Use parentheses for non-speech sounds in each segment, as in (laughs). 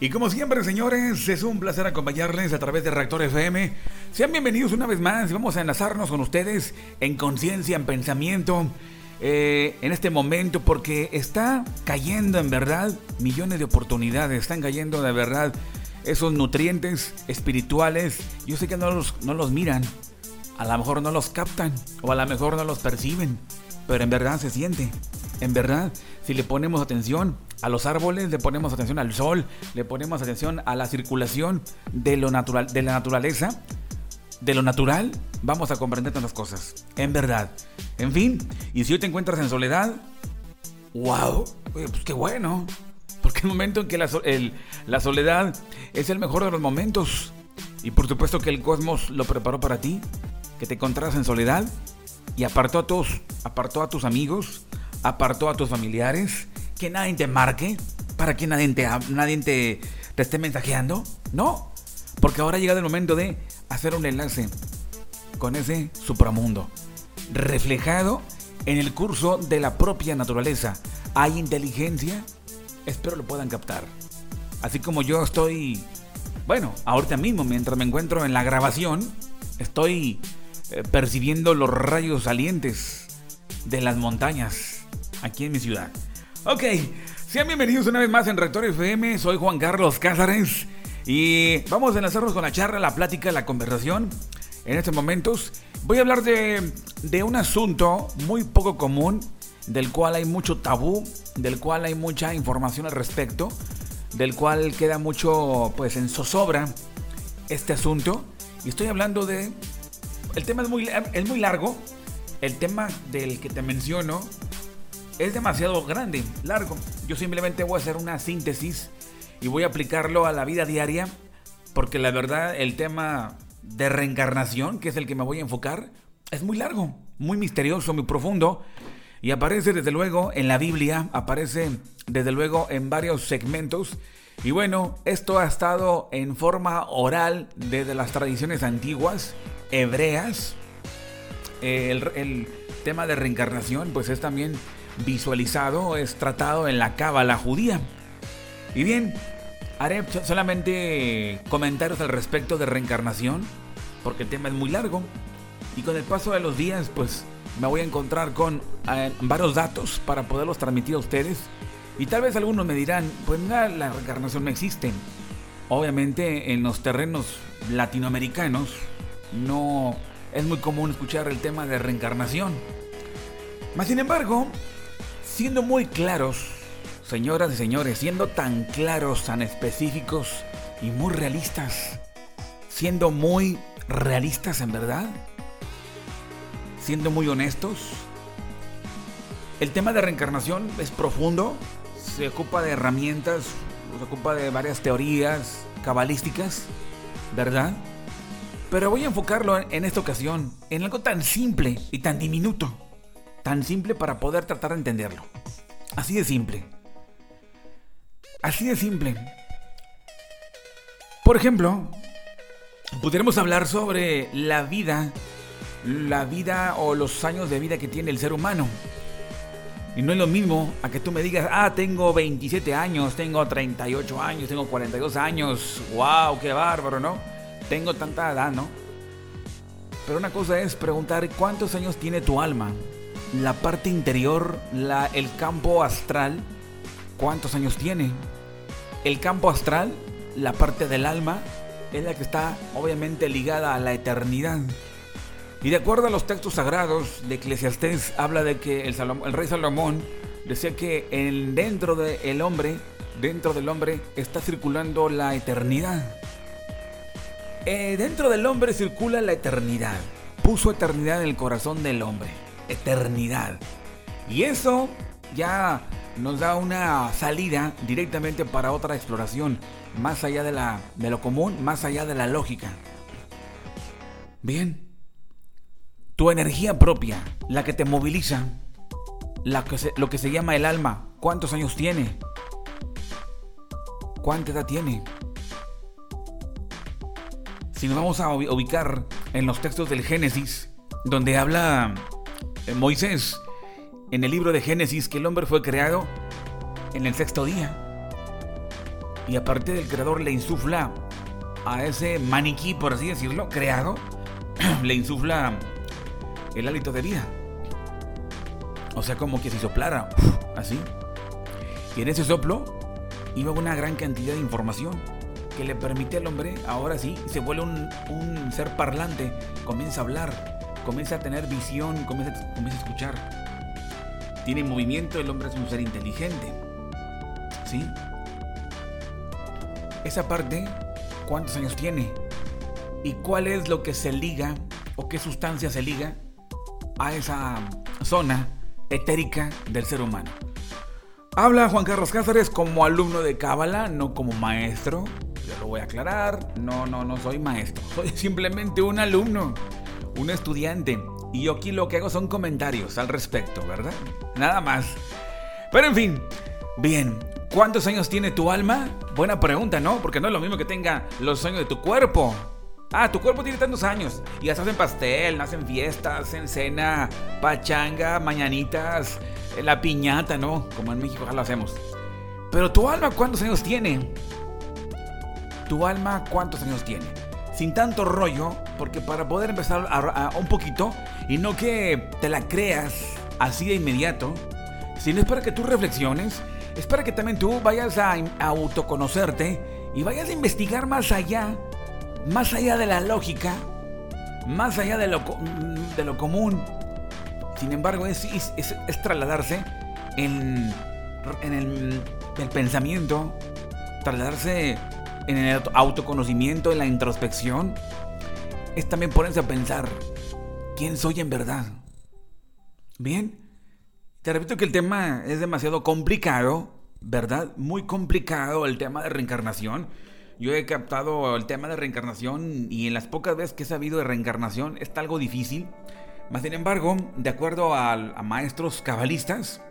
Y como siempre, señores, es un placer acompañarles a través de Reactor FM. Sean bienvenidos una vez más. Vamos a enlazarnos con ustedes en conciencia, en pensamiento, eh, en este momento, porque está cayendo en verdad millones de oportunidades. Están cayendo de verdad esos nutrientes espirituales. Yo sé que no los, no los miran, a lo mejor no los captan o a lo mejor no los perciben, pero en verdad se siente. En verdad, si le ponemos atención, a los árboles, le ponemos atención al sol, le ponemos atención a la circulación de lo natural, de la naturaleza, de lo natural, vamos a comprender tantas cosas. En verdad. En fin, y si hoy te encuentras en soledad, wow, pues qué bueno. Porque el momento en que la, la soledad es el mejor de los momentos. Y por supuesto que el cosmos lo preparó para ti, que te encontrás en soledad y apartó a todos, apartó a tus amigos, apartó a tus familiares que nadie te marque, para que nadie te, nadie te, esté mensajeando. No, porque ahora ha el momento de hacer un enlace con ese supramundo, reflejado en el curso de la propia naturaleza. Hay inteligencia, espero lo puedan captar. Así como yo estoy, bueno, ahorita mismo, mientras me encuentro en la grabación, estoy eh, percibiendo los rayos salientes de las montañas aquí en mi ciudad. Ok, sean bienvenidos una vez más en Rector FM. Soy Juan Carlos Cázares y vamos a enlazarnos con la charla, la plática, la conversación. En estos momentos voy a hablar de, de un asunto muy poco común, del cual hay mucho tabú, del cual hay mucha información al respecto, del cual queda mucho pues en zozobra este asunto. Y estoy hablando de... El tema es muy, es muy largo. El tema del que te menciono es demasiado grande, largo. Yo simplemente voy a hacer una síntesis y voy a aplicarlo a la vida diaria porque la verdad el tema de reencarnación, que es el que me voy a enfocar, es muy largo, muy misterioso, muy profundo y aparece desde luego en la Biblia, aparece desde luego en varios segmentos. Y bueno, esto ha estado en forma oral desde las tradiciones antiguas, hebreas. El, el tema de reencarnación pues es también visualizado es tratado en la cábala judía. Y bien, haré solamente comentarios al respecto de reencarnación, porque el tema es muy largo. Y con el paso de los días, pues me voy a encontrar con eh, varios datos para poderlos transmitir a ustedes. Y tal vez algunos me dirán, pues nada, la reencarnación no existe. Obviamente en los terrenos latinoamericanos no es muy común escuchar el tema de reencarnación. Más sin embargo, siendo muy claros, señoras y señores, siendo tan claros, tan específicos y muy realistas, siendo muy realistas en verdad, siendo muy honestos, el tema de reencarnación es profundo, se ocupa de herramientas, se ocupa de varias teorías cabalísticas, ¿verdad? Pero voy a enfocarlo en esta ocasión en algo tan simple y tan diminuto Tan simple para poder tratar de entenderlo. Así de simple. Así de simple. Por ejemplo, pudiéramos hablar sobre la vida, la vida o los años de vida que tiene el ser humano. Y no es lo mismo a que tú me digas, ah, tengo 27 años, tengo 38 años, tengo 42 años, wow, qué bárbaro, ¿no? Tengo tanta edad, ¿no? Pero una cosa es preguntar cuántos años tiene tu alma, la parte interior, la, el campo astral, ¿cuántos años tiene? El campo astral, la parte del alma, es la que está obviamente ligada a la eternidad. Y de acuerdo a los textos sagrados de Eclesiastés, habla de que el, el rey Salomón decía que en, dentro del hombre, dentro del hombre está circulando la eternidad. Eh, dentro del hombre circula la eternidad. Puso eternidad en el corazón del hombre eternidad. Y eso ya nos da una salida directamente para otra exploración, más allá de, la, de lo común, más allá de la lógica. Bien, tu energía propia, la que te moviliza, la que lo que se llama el alma, ¿cuántos años tiene? ¿Cuánta edad tiene? Si nos vamos a ubicar en los textos del Génesis, donde habla Moisés, en el libro de Génesis, que el hombre fue creado en el sexto día. Y aparte del creador le insufla a ese maniquí, por así decirlo, creado, (clears throat) le insufla el hálito de vida. O sea, como que si soplara, (clears throat) así. Y en ese soplo iba una gran cantidad de información que le permite al hombre, ahora sí, se vuelve un, ser parlante, comienza a hablar, comienza a tener visión, comienza, comienza a escuchar. Tiene movimiento, el hombre es un ser inteligente. ¿Sí? Esa parte, ¿cuántos años tiene? ¿Y cuál es lo que se liga o qué sustancia se liga a esa zona etérica del ser humano? Habla Juan Carlos Cáceres como alumno de Cábala, no como maestro. Yo lo voy a aclarar. No, no, no soy maestro. (laughs) Soy simplemente un alumno, un estudiante. Y yo aquí lo que hago son comentarios al respecto, ¿verdad? Nada más. Pero en fin, bien. ¿Cuántos años tiene tu alma? Buena pregunta, ¿no? Porque no es lo mismo que tenga los años de tu cuerpo. Ah, tu cuerpo tiene tantos años. Y hasta hacen pastel, hacen fiestas, hacen cena, pachanga, mañanitas, eh, la piñata, ¿no? Como en México ya lo hacemos. Pero tu alma, ¿cuántos años tiene? Tu alma, ¿cuántos años tiene? Sin tanto rollo, porque para poder empezar un poquito, y no que te la creas así de inmediato, sino es para que tú reflexiones, es para que también tú vayas a, autoconocerte y vayas a investigar más allá más allá de la lógica, más allá de lo, de lo común. Sin embargo, es, trasladarse en, en el, pensamiento, trasladarse en el autoconocimiento, en la introspección. Es también ponerse a pensar, ¿quién soy en verdad? Bien, te repito que el tema es demasiado complicado, ¿verdad? Muy complicado el tema de reencarnación. Yo he captado el tema de reencarnación y en las pocas veces que he sabido de reencarnación está algo difícil. Mas sin embargo, de acuerdo a, maestros cabalistas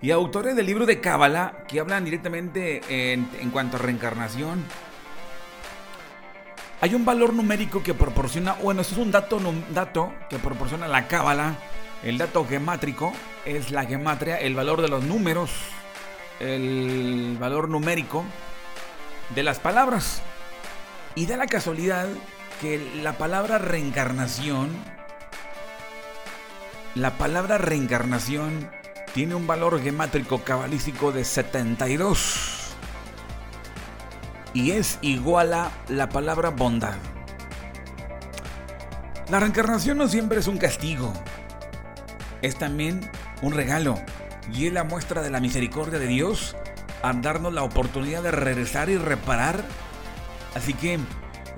y autores del libro de Cábala que hablan directamente en, cuanto a reencarnación, hay un valor numérico que proporciona, bueno, eso es un dato, un dato que proporciona la Cábala. El dato gemátrico es la gematria, el valor de los números, el valor numérico de las palabras. Y da la casualidad que la palabra reencarnación, la palabra reencarnación tiene un valor gemátrico cabalístico de 72 y es igual a la palabra bondad. La reencarnación no siempre es un castigo, es también un regalo y es la muestra de la misericordia de Dios a darnos la oportunidad de regresar y reparar. Así que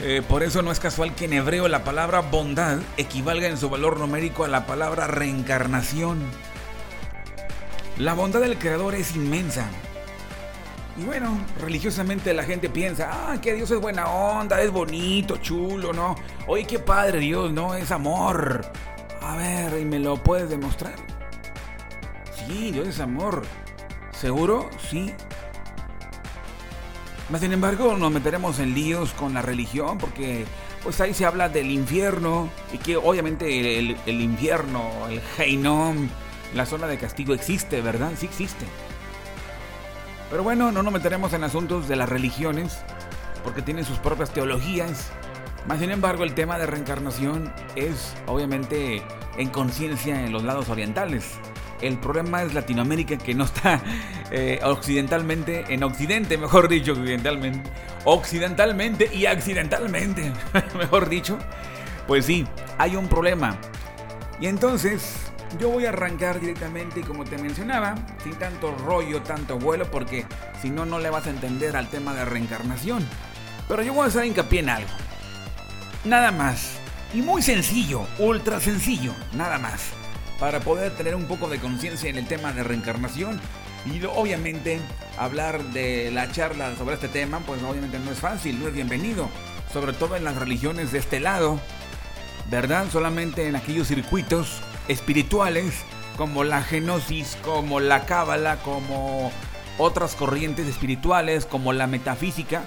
eh, por eso no es casual que en hebreo la palabra bondad equivalga en su valor numérico a la palabra reencarnación. La bondad del Creador es inmensa. Y bueno, religiosamente la gente piensa, ah, que Dios es buena onda, es bonito, chulo, ¿no? Oye, qué padre Dios, ¿no? Es amor. A ver, ¿y me lo puedes demostrar? Sí, Dios es amor. ¿Seguro? Sí. Más sin embargo, nos meteremos en líos con la religión porque pues ahí se habla del infierno y que obviamente el, infierno, el Heinom, la zona de castigo existe, ¿verdad? Sí existe. Pero bueno, no nos meteremos en asuntos de las religiones porque tienen sus propias teologías. Más sin embargo, el tema de reencarnación es obviamente en conciencia en los lados orientales. El problema es Latinoamérica que no está (laughs) eh, occidentalmente, en Occidente, mejor dicho, occidentalmente, occidentalmente y accidentalmente, (laughs) mejor dicho. Pues sí, hay un problema. Y entonces yo voy a arrancar directamente y como te mencionaba, sin tanto rollo, tanto vuelo, porque si no, no le vas a entender al tema de reencarnación. Pero yo voy a hacer hincapié en algo. Nada más. Y muy sencillo, ultra sencillo, nada más para poder tener un poco de conciencia en el tema de reencarnación. Y obviamente hablar de la charla sobre este tema, pues obviamente no es fácil, no es bienvenido, sobre todo en las religiones de este lado, ¿verdad? Solamente en aquellos circuitos espirituales como la genosis, como la cábala, como otras corrientes espirituales, como la metafísica,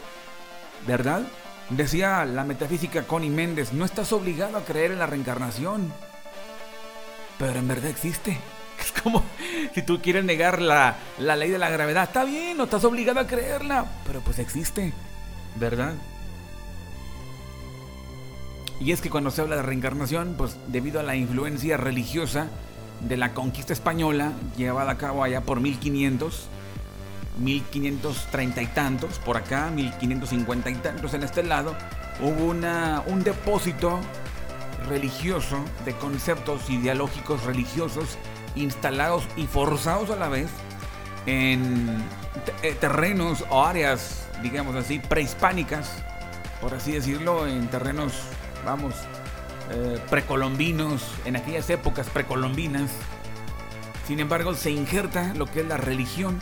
¿verdad? Decía la metafísica Connie Méndez, no estás obligado a creer en la reencarnación pero en verdad existe. (laughs) Es como si tú quieres negar la, la ley de la gravedad. Está bien, no estás obligado a creerla, pero pues existe, ¿verdad? Y es que cuando se habla de reencarnación, pues debido a la influencia religiosa de la conquista española llevada a cabo allá por 1500, 1530 y tantos, por acá 1550 y tantos en este lado, hubo una, un depósito religioso de conceptos ideológicos religiosos instalados y forzados a la vez en eh, terrenos o áreas, digamos así, prehispánicas, por así decirlo, en terrenos, vamos, eh, precolombinos, en aquellas épocas precolombinas. Sin embargo, se injerta lo que es la religión,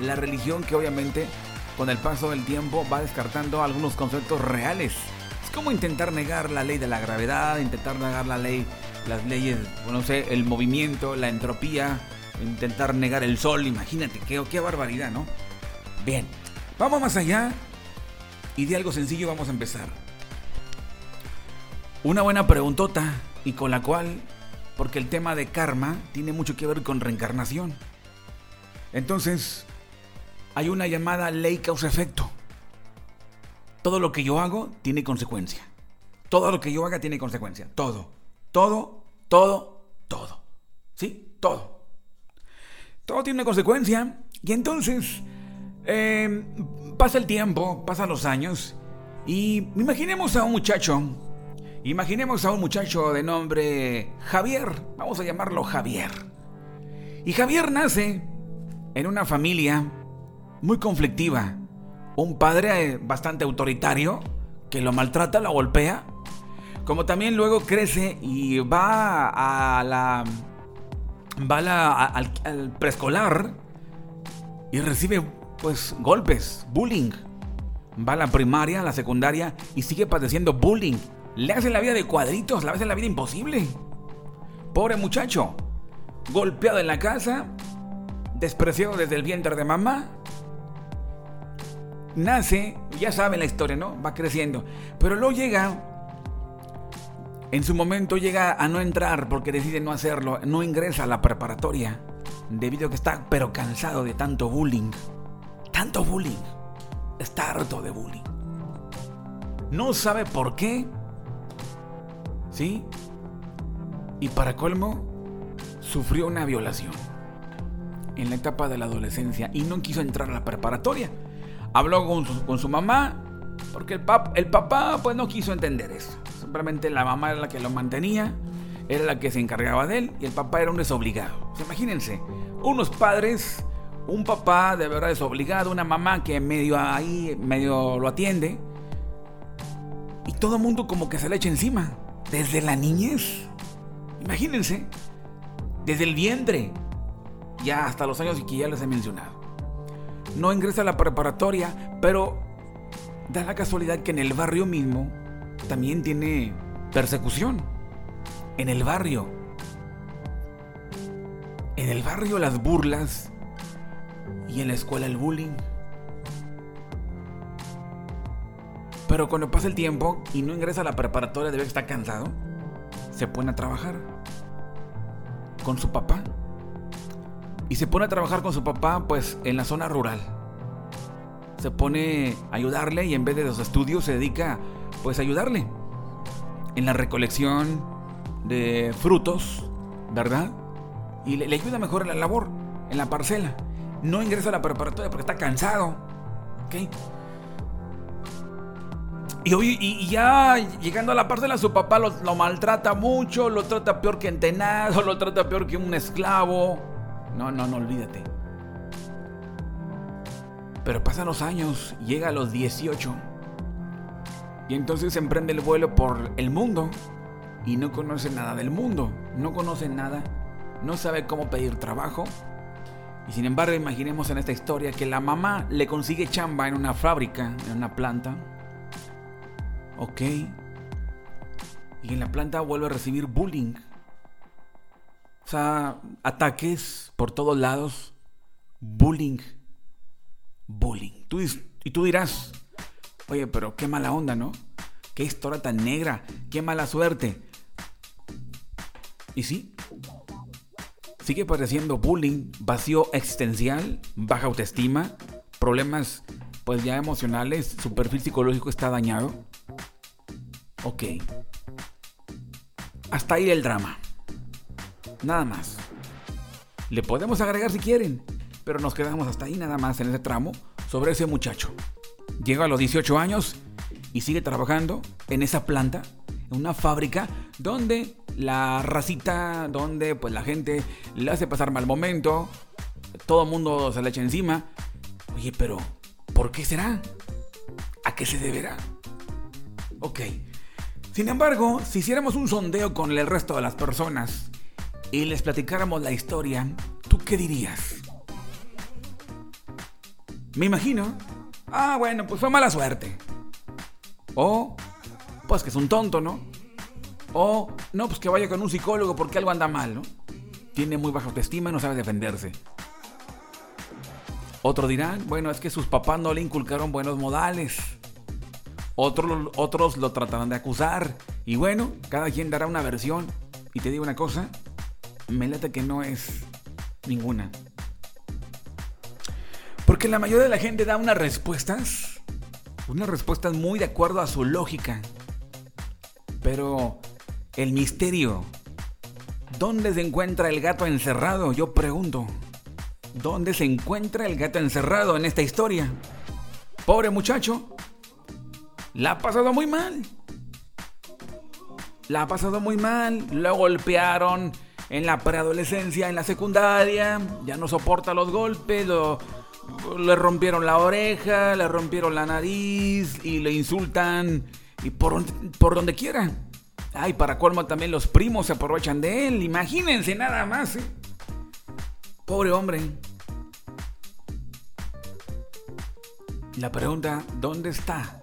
la religión que obviamente con el paso del tiempo va descartando algunos conceptos reales. Es como intentar negar la ley de la gravedad, intentar negar la ley, las leyes, no sé, el movimiento, la entropía, intentar negar el sol, imagínate, qué, qué barbaridad, ¿no? Bien, vamos más allá y de algo sencillo vamos a empezar. Una buena preguntota y con la cual, porque el tema de karma tiene mucho que ver con reencarnación. Entonces, hay una llamada ley causa-efecto. Todo lo que yo hago tiene consecuencia. Todo lo que yo haga tiene consecuencia. Todo. Todo, todo, todo. ¿Sí? Todo. Todo tiene una consecuencia. Y entonces, em, pasa el tiempo, pasan los años. Y imaginemos a un muchacho. Imaginemos a un muchacho de nombre Javier. Vamos a llamarlo Javier. Y Javier nace en una familia muy conflictiva. Un padre bastante autoritario que lo maltrata, lo golpea. Como también luego crece y va a la. va al, al preescolar y recibe pues golpes, bullying. Va a la primaria, a la secundaria y sigue padeciendo bullying. Le hacen la vida de cuadritos, le hacen la vida imposible. Pobre muchacho. Golpeado en la casa, despreciado desde el vientre de mamá nace, ya saben la historia, ¿no? Va creciendo. Pero luego llega, en su momento llega a no entrar porque decide no hacerlo, no ingresa a la preparatoria, debido a que está pero cansado de tanto bullying. Tanto bullying. Está harto de bullying. No sabe por qué. ¿Sí? Y para colmo, sufrió una violación en la etapa de la adolescencia y no quiso entrar a la preparatoria habló con su, mamá, porque el, el papá pues no quiso entender eso. Simplemente la mamá era la que lo mantenía, era la que se encargaba de él y el papá era un desobligado. imagínense, unos padres, un papá de verdad desobligado, una mamá que medio ahí, medio lo atiende. Y todo el mundo como que se le echa encima, desde la niñez. Imagínense, desde el vientre, ya hasta los años que ya les he mencionado no ingresa a la preparatoria, pero da la casualidad que en el barrio mismo también tiene persecución. En el barrio. En el barrio las burlas y en la escuela el bullying. Pero cuando pasa el tiempo y no ingresa a la preparatoria, debe estar cansado, se pone a trabajar con su papá y se pone a trabajar con su papá pues en la zona rural. Se pone a ayudarle y en vez de los estudios se dedica pues a ayudarle en la recolección de frutos, ¿verdad? Y le, ayuda mejor en la labor, en la parcela. No ingresa a la preparatoria porque está cansado. ¿Ok? Y, y, ya llegando a la parcela, su papá lo, lo, maltrata mucho, lo trata peor que entenado, lo trata peor que un esclavo. No, no, no, olvídate. Pero pasan los años, llega a los 18. Y entonces emprende el vuelo por el mundo. Y no conoce nada del mundo. No conoce nada. No sabe cómo pedir trabajo. Y sin embargo, imaginemos en esta historia que la mamá le consigue chamba en una fábrica, en una planta. Ok. Y en la planta vuelve a recibir bullying. O sea, ataques por todos lados, bullying, bullying. y tú dirás, oye, pero qué mala onda, ¿no? Qué historia tan negra, qué mala suerte. Y sí, sigue padeciendo bullying, vacío existencial, baja autoestima, problemas pues ya emocionales, su perfil psicológico está dañado. Ok. Hasta ahí el drama. Nada más. Le podemos agregar si quieren, pero nos quedamos hasta ahí nada más en ese tramo sobre ese muchacho. Llega a los 18 años y sigue trabajando en esa planta, en una fábrica donde la racita, donde pues la gente le hace pasar mal momento, todo el mundo se le echa encima. Oye, pero ¿por qué será? ¿A qué se deberá? Ok. Sin embargo, si hiciéramos un sondeo con el resto de las personas y les platicáramos la historia, ¿tú qué dirías? Me imagino. Ah, bueno, pues fue mala suerte. O, pues que es un tonto, ¿no? O, no, pues que vaya con un psicólogo porque algo anda mal, ¿no? Tiene muy baja autoestima y no sabe defenderse. Otro dirán, bueno, es que sus papás no le inculcaron buenos modales. Otros, otros lo tratarán de acusar. Y bueno, cada quien dará una versión. Y te digo una cosa, me late que no es ninguna. Porque la mayoría de la gente da unas respuestas, unas respuestas muy de acuerdo a su lógica. Pero el misterio, ¿dónde se encuentra el gato encerrado? Yo pregunto. ¿Dónde se encuentra el gato encerrado en esta historia? Pobre muchacho, la ha pasado muy mal. La ha pasado muy mal. Lo golpearon en la preadolescencia, en la secundaria. Ya no soporta los golpes. le rompieron la oreja, le rompieron la nariz y le insultan. Y por, por donde quiera. Ay, para colmo también los primos se aprovechan de él. Imagínense nada más. ¿eh? Pobre hombre. La pregunta, ¿dónde está?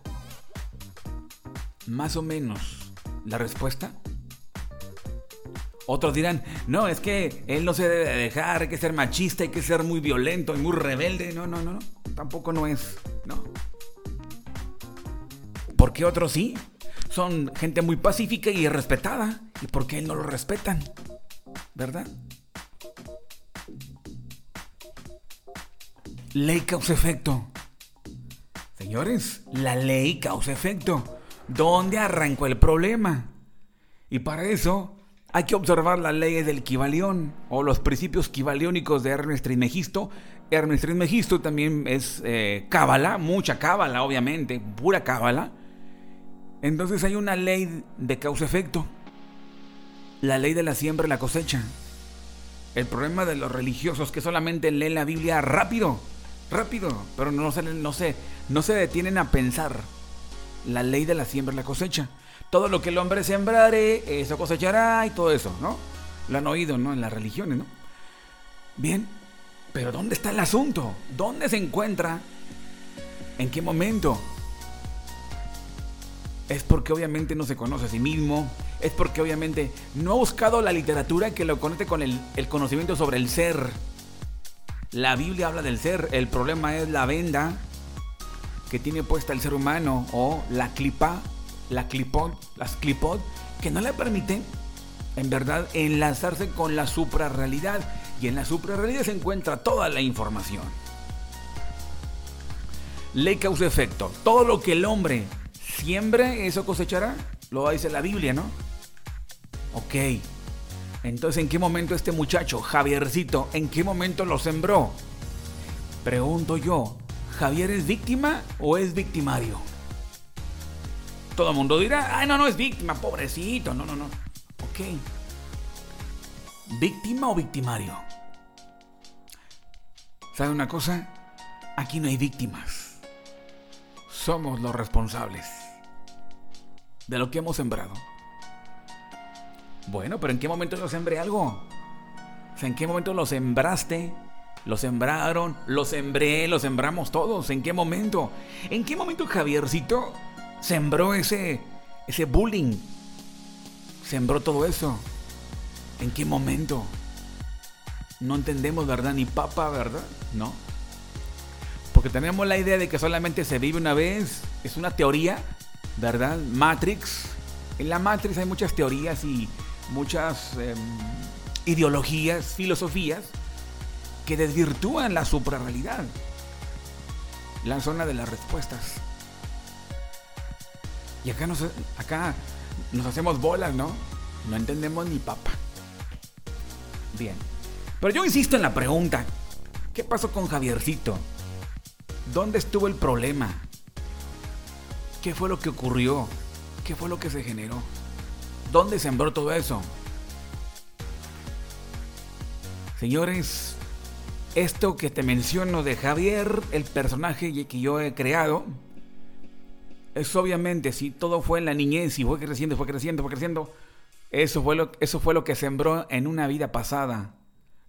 Más o menos la respuesta. Otros dirán, no, es que él no se debe dejar, hay que ser machista, hay que ser muy violento y muy rebelde. No, no, no, no. Tampoco no es. No. ¿Por qué otros sí? Son gente muy pacífica y respetada. ¿Y por qué él no lo respetan? ¿Verdad? Ley causa efecto. Señores, la ley causa efecto. ¿Dónde arrancó el problema? Y para eso hay que observar las leyes del Kibalión o los principios kibaliónicos de Ernest Trismegisto. Ernest Trismegisto también es eh, cábala, mucha cábala, obviamente, pura cábala. Entonces hay una ley de causa-efecto. La ley de la siembra y la cosecha. El problema de los religiosos que solamente leen la Biblia rápido rápido, pero no se, no, se, no se detienen a pensar la ley de la siembra y la cosecha. Todo lo que el hombre sembrare, eso cosechará y todo eso, ¿no? Lo han oído, ¿no? En las religiones, ¿no? Bien, pero ¿dónde está el asunto? ¿Dónde se encuentra? ¿En qué momento? Es porque obviamente no se conoce a sí mismo, es porque obviamente no ha buscado la literatura que lo conecte con el, el conocimiento sobre el ser la Biblia habla del ser, el problema es la venda que tiene puesta el ser humano o la clipa, la clipod, las clipod, que no le permiten en verdad enlazarse con la suprarrealidad. Y en la suprarrealidad se encuentra toda la información. Ley causa efecto. Todo lo que el hombre siembre, eso cosechará. Lo dice la Biblia, ¿no? Ok. Entonces, ¿en qué momento este muchacho, Javiercito, en qué momento lo sembró? Pregunto yo, ¿Javier es víctima o es victimario? Todo el mundo dirá, ay, no, no es víctima, pobrecito, no, no, no. Ok. ¿Víctima o victimario? ¿Sabe una cosa? Aquí no hay víctimas. Somos los responsables de lo que hemos sembrado. Bueno, pero ¿en qué momento lo sembré algo? O sea, ¿en qué momento lo sembraste? Lo sembraron, lo sembré, lo sembramos todos. ¿En qué momento? ¿En qué momento Javiercito sembró ese, ese bullying? Sembró todo eso. ¿En qué momento? No entendemos, ¿verdad? Ni papa, ¿verdad? No. Porque tenemos la idea de que solamente se vive una vez. Es una teoría, ¿verdad? Matrix. En la Matrix hay muchas teorías y muchas em, ideologías, filosofías que desvirtúan la suprarrealidad, la zona de las respuestas. Y acá nos, acá nos hacemos bolas, ¿no? No entendemos ni papa. Bien. Pero yo insisto en la pregunta. ¿Qué pasó con Javiercito? ¿Dónde estuvo el problema? ¿Qué fue lo que ocurrió? ¿Qué fue lo que se generó? ¿Dónde sembró todo eso? Señores, esto que te menciono de Javier, el personaje que yo he creado, es obviamente, si todo fue en la niñez y fue creciendo, fue creciendo, fue creciendo, eso fue lo, eso fue lo que sembró en una vida pasada.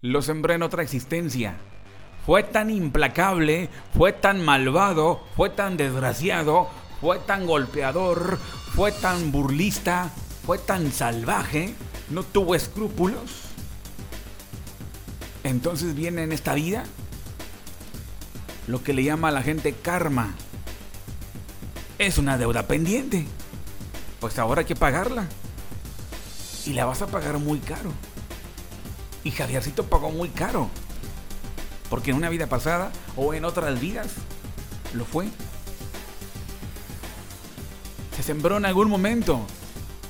Lo sembró en otra existencia. Fue tan implacable, fue tan malvado, fue tan desgraciado, fue tan golpeador, fue tan burlista, fue tan salvaje, no tuvo escrúpulos. Entonces viene en esta vida lo que le llama a la gente karma. Es una deuda pendiente. Pues ahora hay que pagarla. Y la vas a pagar muy caro. Y Javiercito pagó muy caro. Porque en una vida pasada o en otras vidas lo fue. Se sembró en algún momento.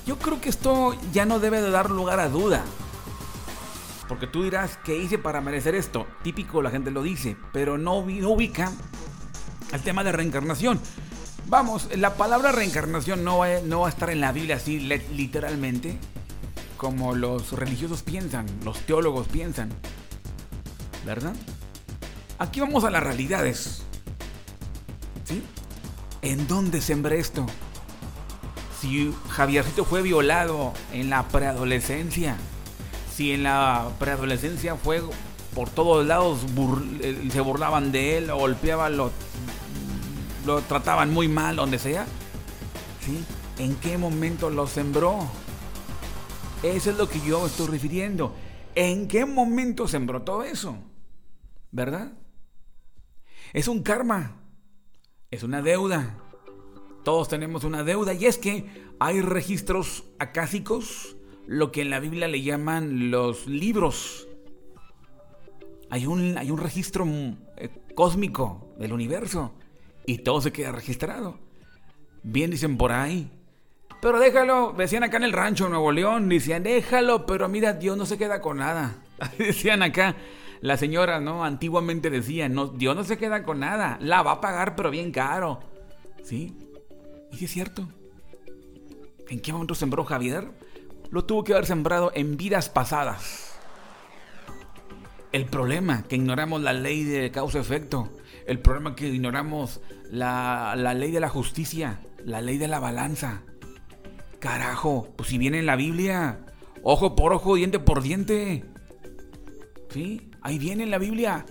Yo creo que esto ya no debe de dar lugar a duda. Porque tú dirás, ¿qué hice para merecer esto? Típico, la gente lo dice, pero no, ubica el tema de reencarnación. Vamos, la palabra reencarnación no va, a estar en la Biblia así literalmente, como los religiosos piensan, los teólogos piensan. ¿Verdad? Aquí vamos a las realidades. ¿En dónde sembré esto? Si Javiercito fue violado en la preadolescencia, si en la preadolescencia fue por todos lados, eh, se burlaban de él, lo golpeaban, lo, trataban muy mal, donde sea. ¿En qué momento lo sembró? Eso es lo que yo estoy refiriendo. ¿En qué momento sembró todo eso? ¿Verdad? Es un karma. Es una deuda. Todos tenemos una deuda. Y es que hay registros acásicos, lo que en la Biblia le llaman los libros. Hay un, hay un registro mm, eh, cósmico del universo. Y todo se queda registrado. Bien dicen por ahí, pero déjalo, decían acá en el rancho Nuevo León, decían, déjalo, pero mira, Dios no se queda con nada. (laughs) decían acá, la señora, ¿no? Antiguamente decían, no, Dios no se queda con nada, la va a pagar, pero bien caro. ¿Sí? Y sí es cierto. ¿En qué momento sembró Javier? Lo tuvo que haber sembrado en vidas pasadas. El problema, que ignoramos la ley de causa-efecto. El problema que ignoramos la, la ley de la justicia, la ley de la balanza. Carajo, pues si viene en la Biblia, ojo por ojo, diente por diente. ¿Sí? Ahí viene en la Biblia.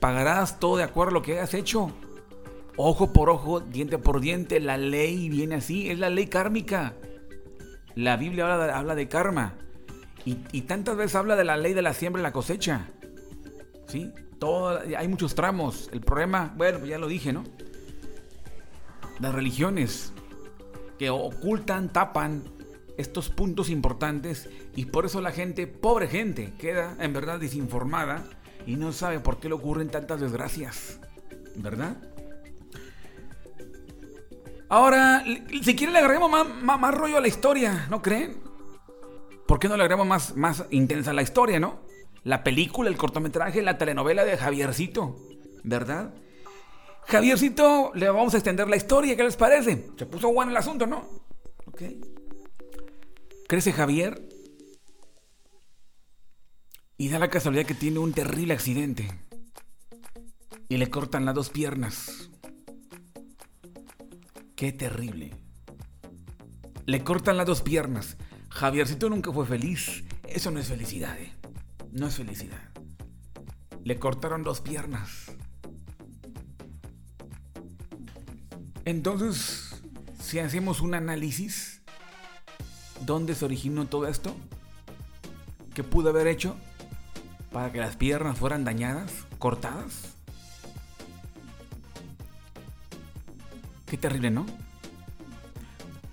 Pagarás todo de acuerdo a lo que hayas hecho. Ojo por ojo, diente por diente. La ley viene así, es la ley kármica. La Biblia habla de, karma. Y, tantas veces habla de la ley de la siembra y la cosecha. ¿Sí? Todo, hay muchos tramos. El problema, bueno, ya lo dije, ¿no? Las religiones que ocultan, tapan estos puntos importantes y por eso la gente, pobre gente, queda en verdad desinformada y no sabe por qué le ocurren tantas desgracias, ¿verdad? Ahora, si quieren le agregamos más, más, rollo a la historia, ¿no creen? ¿Por qué no le agregamos más, más intensa la historia, no? La película, el cortometraje, la telenovela de Javiercito, ¿verdad? Javiercito, le vamos a extender la historia, ¿qué les parece? Se puso bueno el asunto, ¿no? Ok. Crece Javier y da la casualidad que tiene un terrible accidente y le cortan las dos piernas. Qué terrible. Le cortan las dos piernas. Javiercito nunca fue feliz. Eso no es felicidad, ¿eh? No es felicidad. Le cortaron dos piernas. Entonces, si hacemos un análisis, ¿dónde se originó todo esto? ¿Qué pudo haber hecho para que las piernas fueran dañadas, cortadas? Qué terrible, ¿no?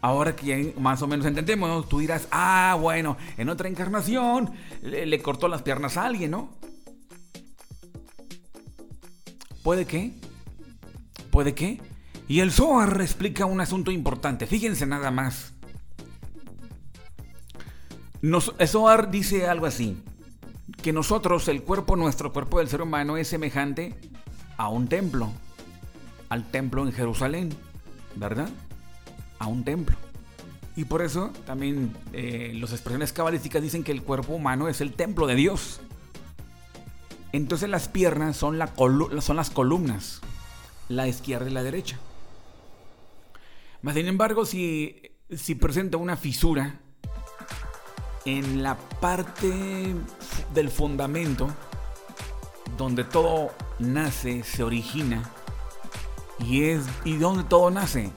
Ahora que más o menos entendemos, tú dirás, ah, bueno, en otra encarnación le, cortó las piernas a alguien, ¿no? ¿Puede que? ¿Puede que? Y el Zohar explica un asunto importante. Fíjense nada más. Nos, el Zohar dice algo así. Que nosotros, el cuerpo, nuestro cuerpo del ser humano es semejante a un templo. Al templo en Jerusalén. ¿Verdad? a un templo. Y por eso también eh, las expresiones cabalísticas dicen que el cuerpo humano es el templo de Dios. Entonces las piernas son, la son las columnas, la izquierda y la derecha. Mas sin embargo, si, si presenta una fisura en la parte del fundamento, donde todo nace, se origina, y es y donde todo nace,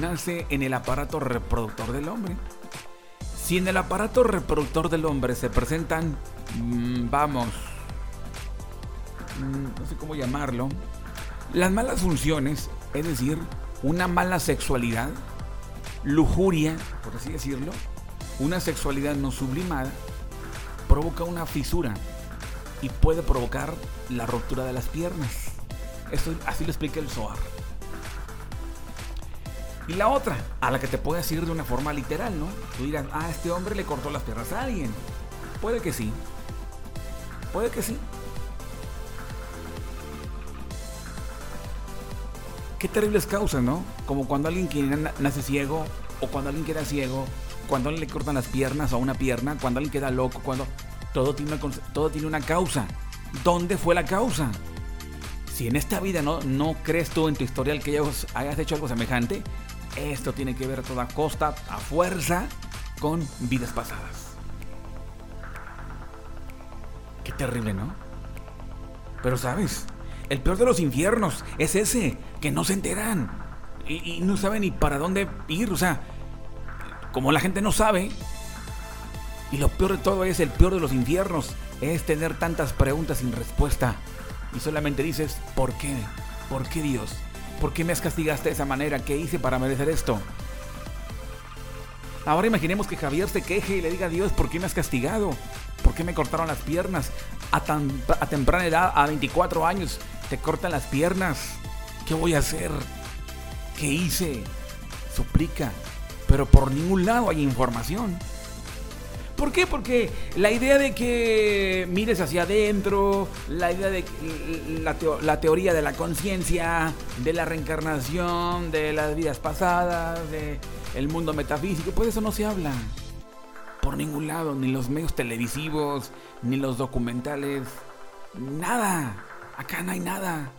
nace en el aparato reproductor del hombre. Si en el aparato reproductor del hombre se presentan, mm, vamos, mm, no sé cómo llamarlo, las malas funciones, es decir, una mala sexualidad, lujuria, por así decirlo, una sexualidad no sublimada, provoca una fisura y puede provocar la ruptura de las piernas. Esto, así lo explica el Zohar. Y la otra, a la que te puedes ir de una forma literal, ¿no? Tú dirás, ah, este hombre le cortó las piernas a alguien. Puede que sí. Puede que sí. Qué terribles causas, ¿no? Como cuando alguien que nace ciego, o cuando alguien queda ciego, cuando alguien le cortan las piernas a una pierna, cuando alguien queda loco, cuando todo tiene una, todo tiene una causa. ¿Dónde fue la causa? Si en esta vida no, no crees tú en tu historial que hayas hecho algo semejante, esto tiene que ver a toda costa, a fuerza, con vidas pasadas. Qué terrible, ¿no? Pero sabes, el peor de los infiernos es ese, que no se enteran y, no saben ni para dónde ir. O sea, como la gente no sabe, y lo peor de todo es el peor de los infiernos, es tener tantas preguntas sin respuesta. Y solamente dices, ¿por qué? ¿Por qué Dios? ¿Por qué me has castigado de esa manera? ¿Qué hice para merecer esto? Ahora imaginemos que Javier se queje y le diga a Dios, ¿por qué me has castigado? ¿Por qué me cortaron las piernas? A, tan, a temprana edad, a 24 años, te cortan las piernas. ¿Qué voy a hacer? ¿Qué hice? Suplica. Pero por ningún lado hay información. ¿Por qué? Porque la idea de que mires hacia adentro, la idea de la, teoría de la conciencia, de la reencarnación, de las vidas pasadas, de el mundo metafísico, pues eso no se habla. Por ningún lado, ni los medios televisivos, ni los documentales, nada. Acá no hay nada.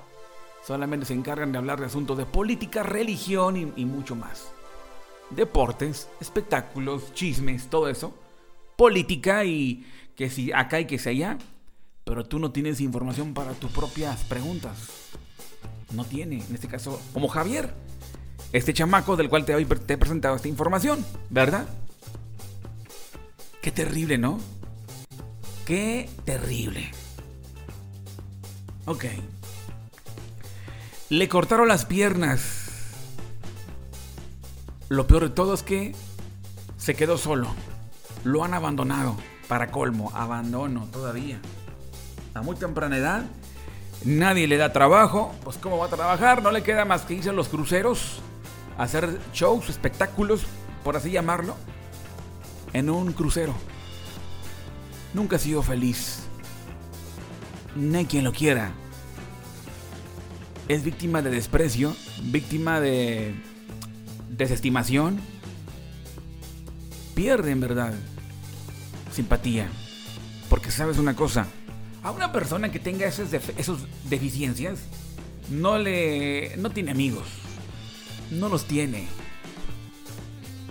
Solamente se encargan de hablar de asuntos de política, religión y mucho más. Deportes, espectáculos, chismes, todo eso política y que si acá y que si allá, pero tú no tienes información para tus propias preguntas. No tiene, en este caso, como Javier, este chamaco del cual te, te he presentado esta información, ¿verdad? Qué terrible, ¿no? Qué terrible. Ok. Le cortaron las piernas. Lo peor de todo es que se quedó solo lo han abandonado. Para colmo, abandono todavía. A muy temprana edad, nadie le da trabajo. Pues ¿cómo va a trabajar? No le queda más que irse a los cruceros, hacer shows, espectáculos, por así llamarlo, en un crucero. Nunca ha sido feliz. Ni quien lo quiera. Es víctima de desprecio, víctima de desestimación, pierde en verdad simpatía. Porque sabes una cosa, a una persona que tenga esas, esos deficiencias, no le. no tiene amigos. No los tiene.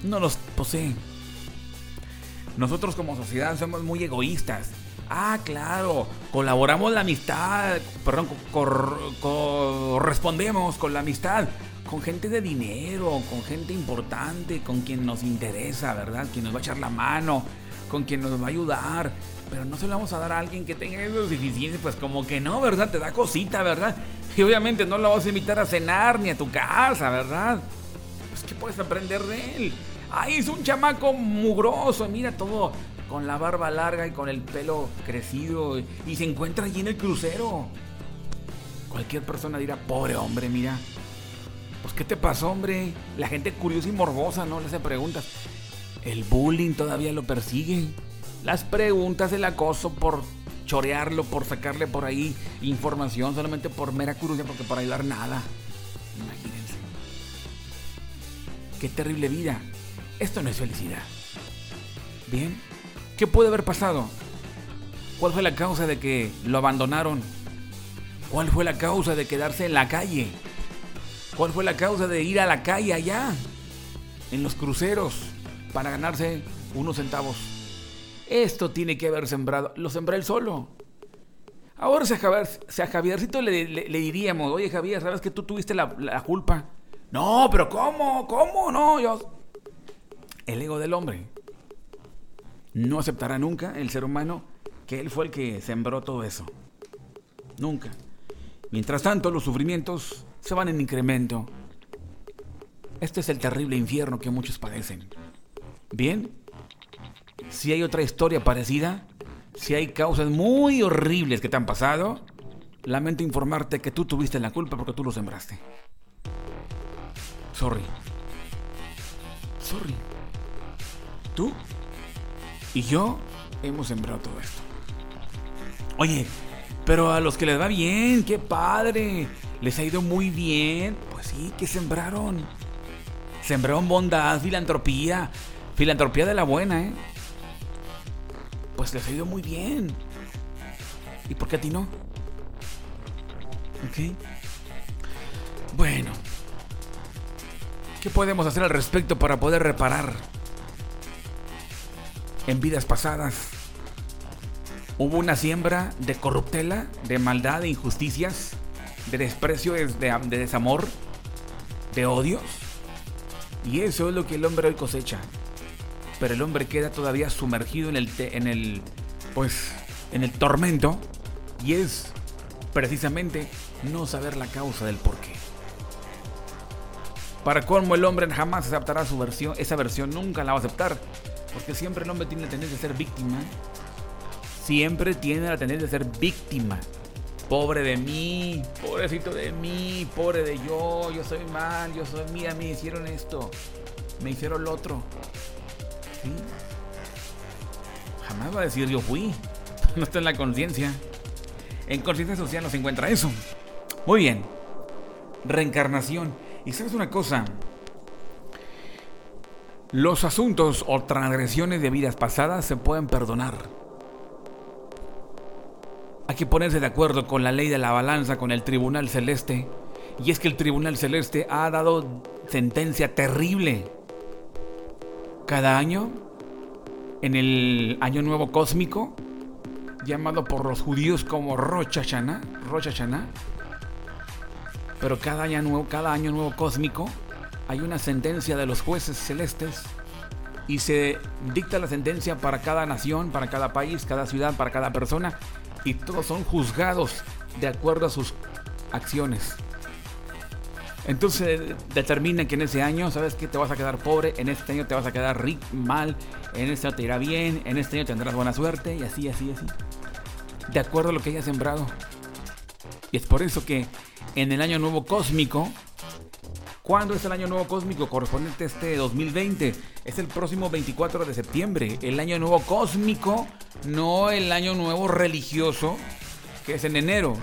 No los posee. Nosotros como sociedad somos muy egoístas. Ah, claro, colaboramos la amistad, perdón, correspondemos con la amistad con gente de dinero, con gente importante, con quien nos interesa, ¿verdad? Quien nos va a echar la mano, con quien nos va a ayudar. Pero no se lo vamos a dar a alguien que tenga esos deficiencias, pues como que no, ¿verdad? Te da cosita, ¿verdad? Y obviamente no lo vas a invitar a cenar ni a tu casa, ¿verdad? Pues qué puedes aprender de él. Ahí es un chamaco mugroso, mira todo con la barba larga y con el pelo crecido y se encuentra allí en el crucero. Cualquier persona dirá, pobre hombre, mira. Pues ¿qué te pasó, hombre? La gente curiosa y morbosa, ¿no? Le hace preguntas. El bullying todavía lo persigue. Las preguntas, el acoso por chorearlo, por sacarle por ahí información, solamente por mera curiosidad, porque para ayudar nada. Imagínense. Qué terrible vida. Esto no es felicidad. Bien. ¿Qué puede haber pasado? ¿Cuál fue la causa de que lo abandonaron? ¿Cuál fue la causa de quedarse en la calle? ¿Cuál fue la causa de ir a la calle allá? En los cruceros para ganarse unos centavos. Esto tiene que haber sembrado. Lo sembré él solo. Ahora si a, Javier, a Javiercito le, diríamos, oye Javier, ¿sabes que tú tuviste la, la, culpa? No, pero ¿cómo? ¿Cómo? No, yo... El ego del hombre. No aceptará nunca el ser humano que él fue el que sembró todo eso. Nunca. Mientras tanto, los sufrimientos se van en incremento. Este es el terrible infierno que muchos padecen. Bien, si hay otra historia parecida, si hay causas muy horribles que te han pasado, lamento informarte que tú tuviste la culpa porque tú lo sembraste. Sorry. Sorry. Tú y yo hemos sembrado todo esto. Oye, pero a los que les va bien, qué padre. Les ha ido muy bien. Pues sí, que sembraron. Sembraron bondad, filantropía. Filantropía de la buena, ¿eh? Pues les ha ido muy bien. ¿Y por qué a ti no? ¿Ok? Bueno. ¿Qué podemos hacer al respecto para poder reparar? En vidas pasadas hubo una siembra de corruptela, de maldad, de injusticias, de desprecio, de, de desamor, de odios. Y eso es lo que el hombre hoy cosecha pero el hombre queda todavía sumergido en el, en el, pues, en el tormento y es precisamente no saber la causa del porqué. Para colmo el hombre jamás aceptará su versión, esa versión nunca la va a aceptar, porque siempre el hombre tiene la tendencia a ser víctima. Siempre tiene la tendencia a ser víctima. Pobre de mí, pobrecito de mí, pobre de yo, yo soy mal, yo soy mía, me hicieron esto, me hicieron lo otro. Jamás va a decir yo fui. (laughs) No está en la conciencia. En conciencia social no se encuentra eso. Muy bien. Reencarnación. Y sabes una cosa. Los asuntos o transgresiones de vidas pasadas se pueden perdonar. Hay que ponerse de acuerdo con la ley de la balanza, con el Tribunal Celeste. Y es que el Tribunal Celeste ha dado sentencia terrible cada año, en el Año Nuevo Cósmico, llamado por los judíos como Rosh Hashanah, Rosh Hashanah. Pero cada año, nuevo, cada año nuevo cósmico hay una sentencia de los jueces celestes y se dicta la sentencia para cada nación, para cada país, cada ciudad, para cada persona y todos son juzgados de acuerdo a sus acciones. Entonces determina que en ese año, ¿sabes que Te vas a quedar pobre, en este año te vas a quedar rico, mal, en este año te irá bien, en este año tendrás buena suerte, y así, así, así. De acuerdo a lo que hayas sembrado. Y es por eso que en el año nuevo cósmico, ¿cuándo es el año nuevo cósmico correspondiente a este 2020? Es el próximo 24 de septiembre. El año nuevo cósmico, no el año nuevo religioso, que es en enero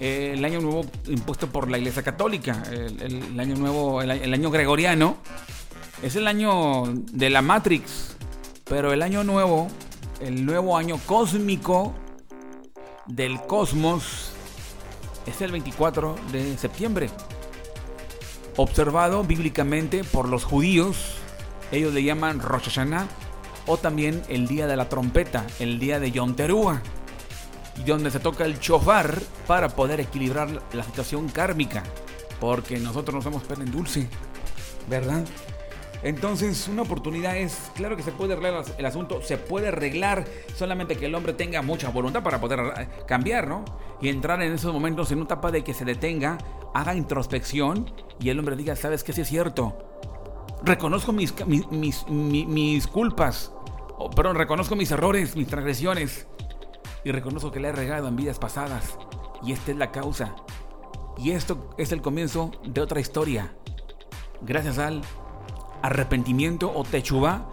el año nuevo impuesto por la Iglesia Católica, el, año nuevo, el, año gregoriano, es el año de la Matrix, pero el año nuevo, el nuevo año cósmico del cosmos, es el 24 de septiembre. Observado bíblicamente por los judíos, ellos le llaman Rosh Hashanah, o también el día de la trompeta, el día de Yom Teruah donde se toca el chofar para poder equilibrar la situación kármica. Porque nosotros no somos pena en dulce, ¿verdad? Entonces, una oportunidad es, claro que se puede arreglar el asunto, se puede arreglar, solamente que el hombre tenga mucha voluntad para poder eh, cambiar, ¿no? Y entrar en esos momentos en una etapa de que se detenga, haga introspección y el hombre diga, ¿sabes qué? Sí es cierto. Reconozco mis, mis, mis, culpas. perdón, reconozco mis errores, mis transgresiones. Y reconozco que le he regado en vidas pasadas. Y esta es la causa. Y esto es el comienzo de otra historia. Gracias al arrepentimiento o techubá.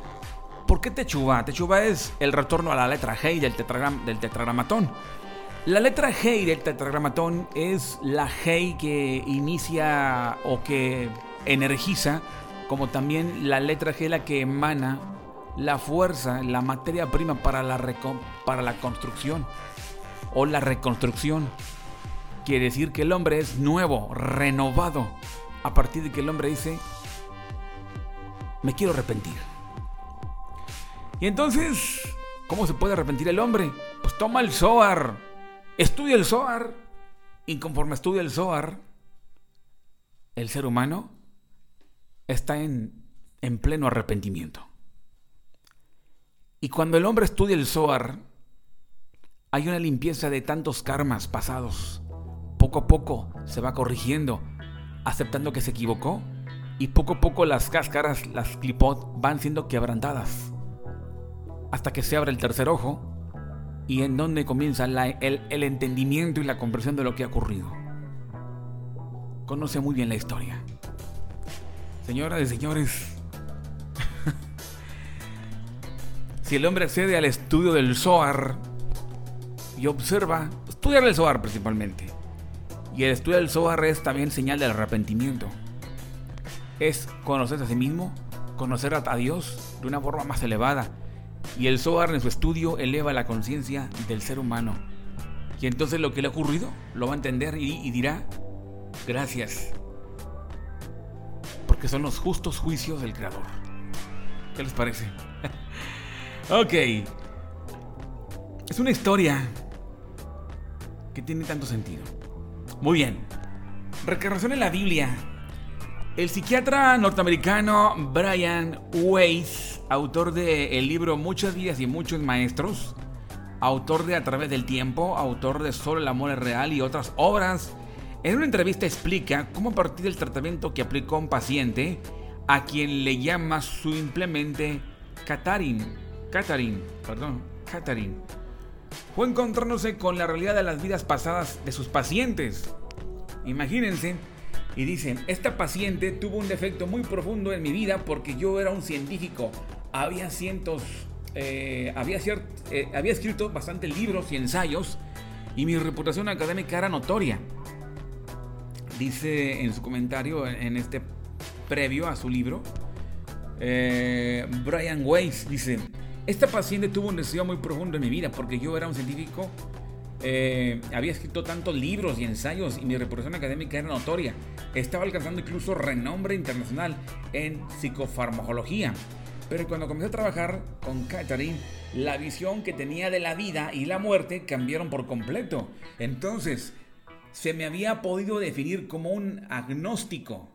¿Por qué techubá? Techubá es el retorno a la letra G del, tetragramatón. La letra G del tetragramatón es la G que inicia o que energiza, como también la letra G la que emana la fuerza, la materia prima para la, para la construcción o la reconstrucción. Quiere decir que el hombre es nuevo, renovado, a partir de que el hombre dice, me quiero arrepentir. Y entonces, ¿cómo se puede arrepentir el hombre? Pues toma el Zohar Estudia el Zohar y conforme estudia el Zohar, el ser humano está en, en pleno arrepentimiento. Y cuando el hombre estudia el Zohar, hay una limpieza de tantos karmas pasados. Poco a poco se va corrigiendo, aceptando que se equivocó, y poco a poco las cáscaras, las clipot, van siendo quebrantadas. Hasta que se abre el tercer ojo y en donde comienza el, entendimiento y la comprensión de lo que ha ocurrido. Conoce muy bien la historia. Señoras y señores, (laughs) si el hombre accede al estudio del Zohar y observa, estudiar el Zohar principalmente, y el estudio del Zohar es también señal del arrepentimiento. Es conocerse a sí mismo, conocer a Dios de una forma más elevada y el Zohar en su estudio eleva la conciencia del ser humano. Y entonces lo que le ha ocurrido lo va a entender y, dirá, gracias. Porque son los justos juicios del Creador. ¿Qué les parece? (laughs) ok. Es una historia que tiene tanto sentido. Muy bien. Recarnación en la Biblia. El psiquiatra norteamericano Brian Weiss autor de el libro Muchas vidas y muchos maestros, autor de A través del tiempo, autor de Solo el amor es real y otras obras. En una entrevista explica cómo a partir del tratamiento que aplicó un paciente, a quien le llama simplemente Katarin, Katarin, perdón, Katarin, fue encontrándose con la realidad de las vidas pasadas de sus pacientes. Imagínense, y dicen, esta paciente tuvo un defecto muy profundo en mi vida porque yo era un científico había cientos, eh, había, eh, había escrito bastantes libros y ensayos y mi reputación académica era notoria. Dice en su comentario, en este previo a su libro, eh, Brian Weiss dice, esta paciente tuvo un deseo muy profundo en mi vida porque yo era un científico, había escrito tantos libros y ensayos y mi reputación académica era notoria. Estaba alcanzando incluso renombre internacional en psicofarmacología. Pero cuando comencé a trabajar con Catherine, la visión que tenía de la vida y la muerte cambiaron por completo. Entonces, se me había podido definir como un agnóstico.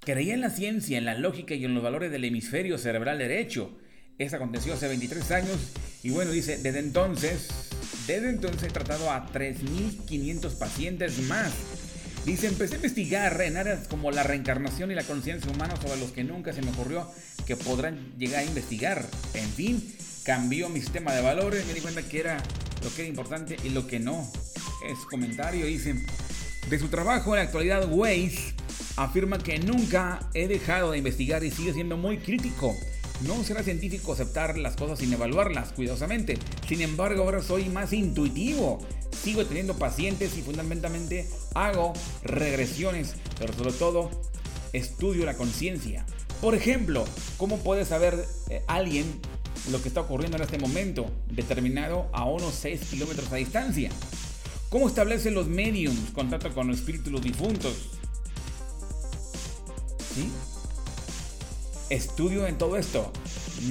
Creía en la ciencia, en la lógica y en los valores del hemisferio cerebral derecho. Eso aconteció hace 23 años y bueno, dice, desde entonces, desde entonces he tratado a 3.500 pacientes más Dice, empecé a investigar en áreas como la reencarnación y la conciencia humana sobre los que nunca se me ocurrió que podrán llegar a investigar. En fin, cambió mi sistema de valores, me di cuenta que era lo que era importante y lo que no. Es comentario, dice, de su trabajo en la actualidad, Weiss afirma que nunca he dejado de investigar y sigue siendo muy crítico. No será científico aceptar las cosas sin evaluarlas cuidadosamente. Sin embargo, ahora soy más intuitivo sigo teniendo pacientes y fundamentalmente hago regresiones, pero sobre todo estudio la conciencia. Por ejemplo, ¿cómo puede saber eh, alguien lo que está ocurriendo en este momento, determinado a unos 6 kilómetros a distancia? ¿Cómo establecen los mediums contacto con los espíritus difuntos? ¿Sí? Estudio en todo esto.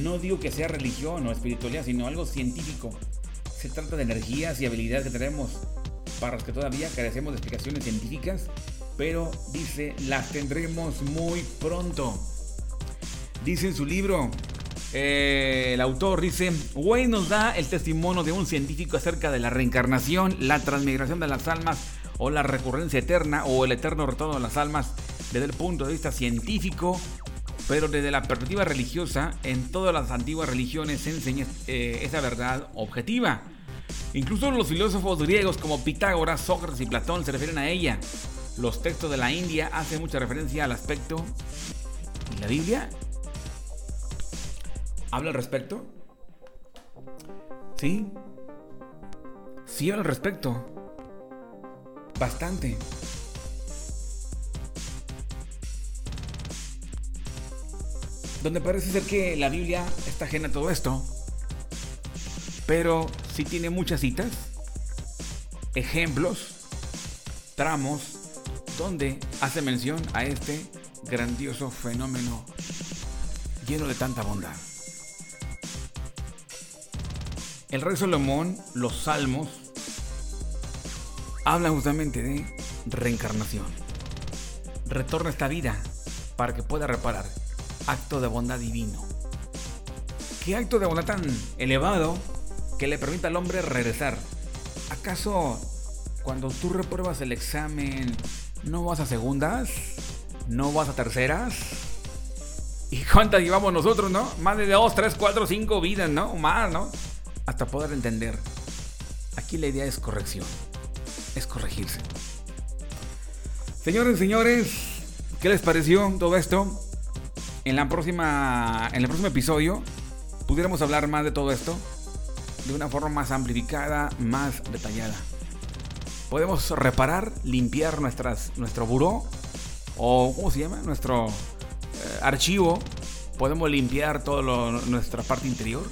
No digo que sea religión o espiritualidad, sino algo científico se trata de energías y habilidades que tenemos para los que todavía carecemos de explicaciones científicas, pero dice, las tendremos muy pronto. Dice en su libro, eh, el autor dice, Wayne nos da el testimonio de un científico acerca de la reencarnación, la transmigración de las almas o la recurrencia eterna o el eterno retorno de las almas desde el punto de vista científico pero desde la perspectiva religiosa, en todas las antiguas religiones se enseña eh, esa verdad objetiva. Incluso los filósofos griegos como Pitágoras, Sócrates y Platón se refieren a ella. Los textos de la India hacen mucha referencia al aspecto. ¿Y la Biblia? ¿Habla al respecto? Sí. Sí habla al respecto. Bastante. Donde parece ser que la Biblia está ajena a todo esto. Pero sí tiene muchas citas, ejemplos, tramos, donde hace mención a este grandioso fenómeno lleno de tanta bondad. El rey Salomón, los salmos, hablan justamente de reencarnación. Retorna a esta vida para que pueda reparar. Acto de bondad divino. ¿Qué acto de bondad tan elevado que le permita al hombre regresar? ¿Acaso cuando tú repruebas el examen no vas a segundas? ¿No vas a terceras? ¿Y cuántas llevamos nosotros, no? Más de dos, tres, cuatro, cinco vidas, ¿no? Más, ¿no? hasta poder entender. Aquí la idea es corrección, es corregirse. Señores, señores, ¿qué les pareció todo esto? En la próxima, en el próximo episodio pudiéramos hablar más de todo esto de una forma más amplificada, más detallada. Podemos reparar, limpiar nuestras, nuestro buró o ¿cómo se llama? Nuestro eh, archivo. Podemos limpiar toda nuestra parte interior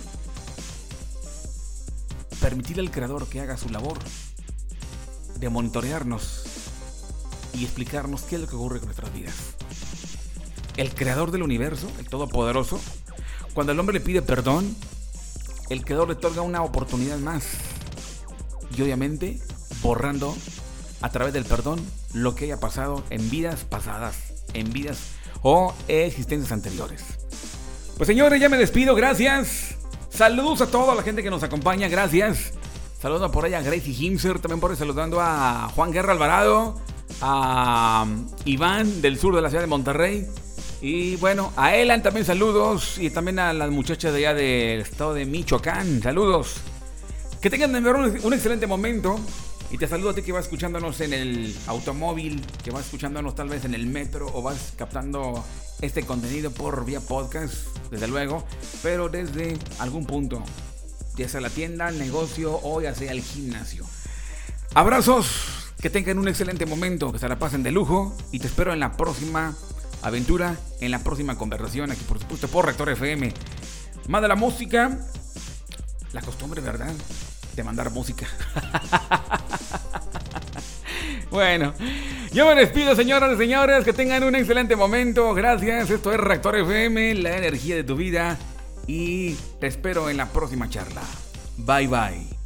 permitir al creador que haga su labor de monitorearnos y explicarnos qué es lo que ocurre con nuestras vidas. El creador del universo, el todopoderoso, cuando el hombre le pide perdón, el creador le otorga una oportunidad más. Y obviamente borrando a través del perdón lo que haya pasado en vidas pasadas, en vidas o existencias anteriores. Pues señores, ya me despido, gracias. Saludos a toda la gente que nos acompaña, gracias. Saludos por allá a Gracie Himser, también por ahí saludando a Juan Guerra Alvarado, a um, Iván del sur de la ciudad de Monterrey. Y bueno, a Elan también saludos y también a las muchachas de allá del estado de Michoacán, saludos. Que tengan un excelente momento. Y te saludo a ti que vas escuchándonos en el automóvil, que vas escuchándonos tal vez en el metro o vas captando este contenido por vía podcast, desde luego, pero desde algún punto, ya sea la tienda, el negocio o ya sea el gimnasio. Abrazos, que tengan un excelente momento, que se la pasen de lujo y te espero en la próxima aventura, en la próxima conversación, aquí por supuesto por Rector FM. Más de la música, la costumbre, ¿verdad? De mandar música. (laughs) Bueno, yo me despido, señoras y señores. Que tengan un excelente momento. Gracias. Esto es Reactor FM, la energía de tu vida. Y te espero en la próxima charla. Bye bye.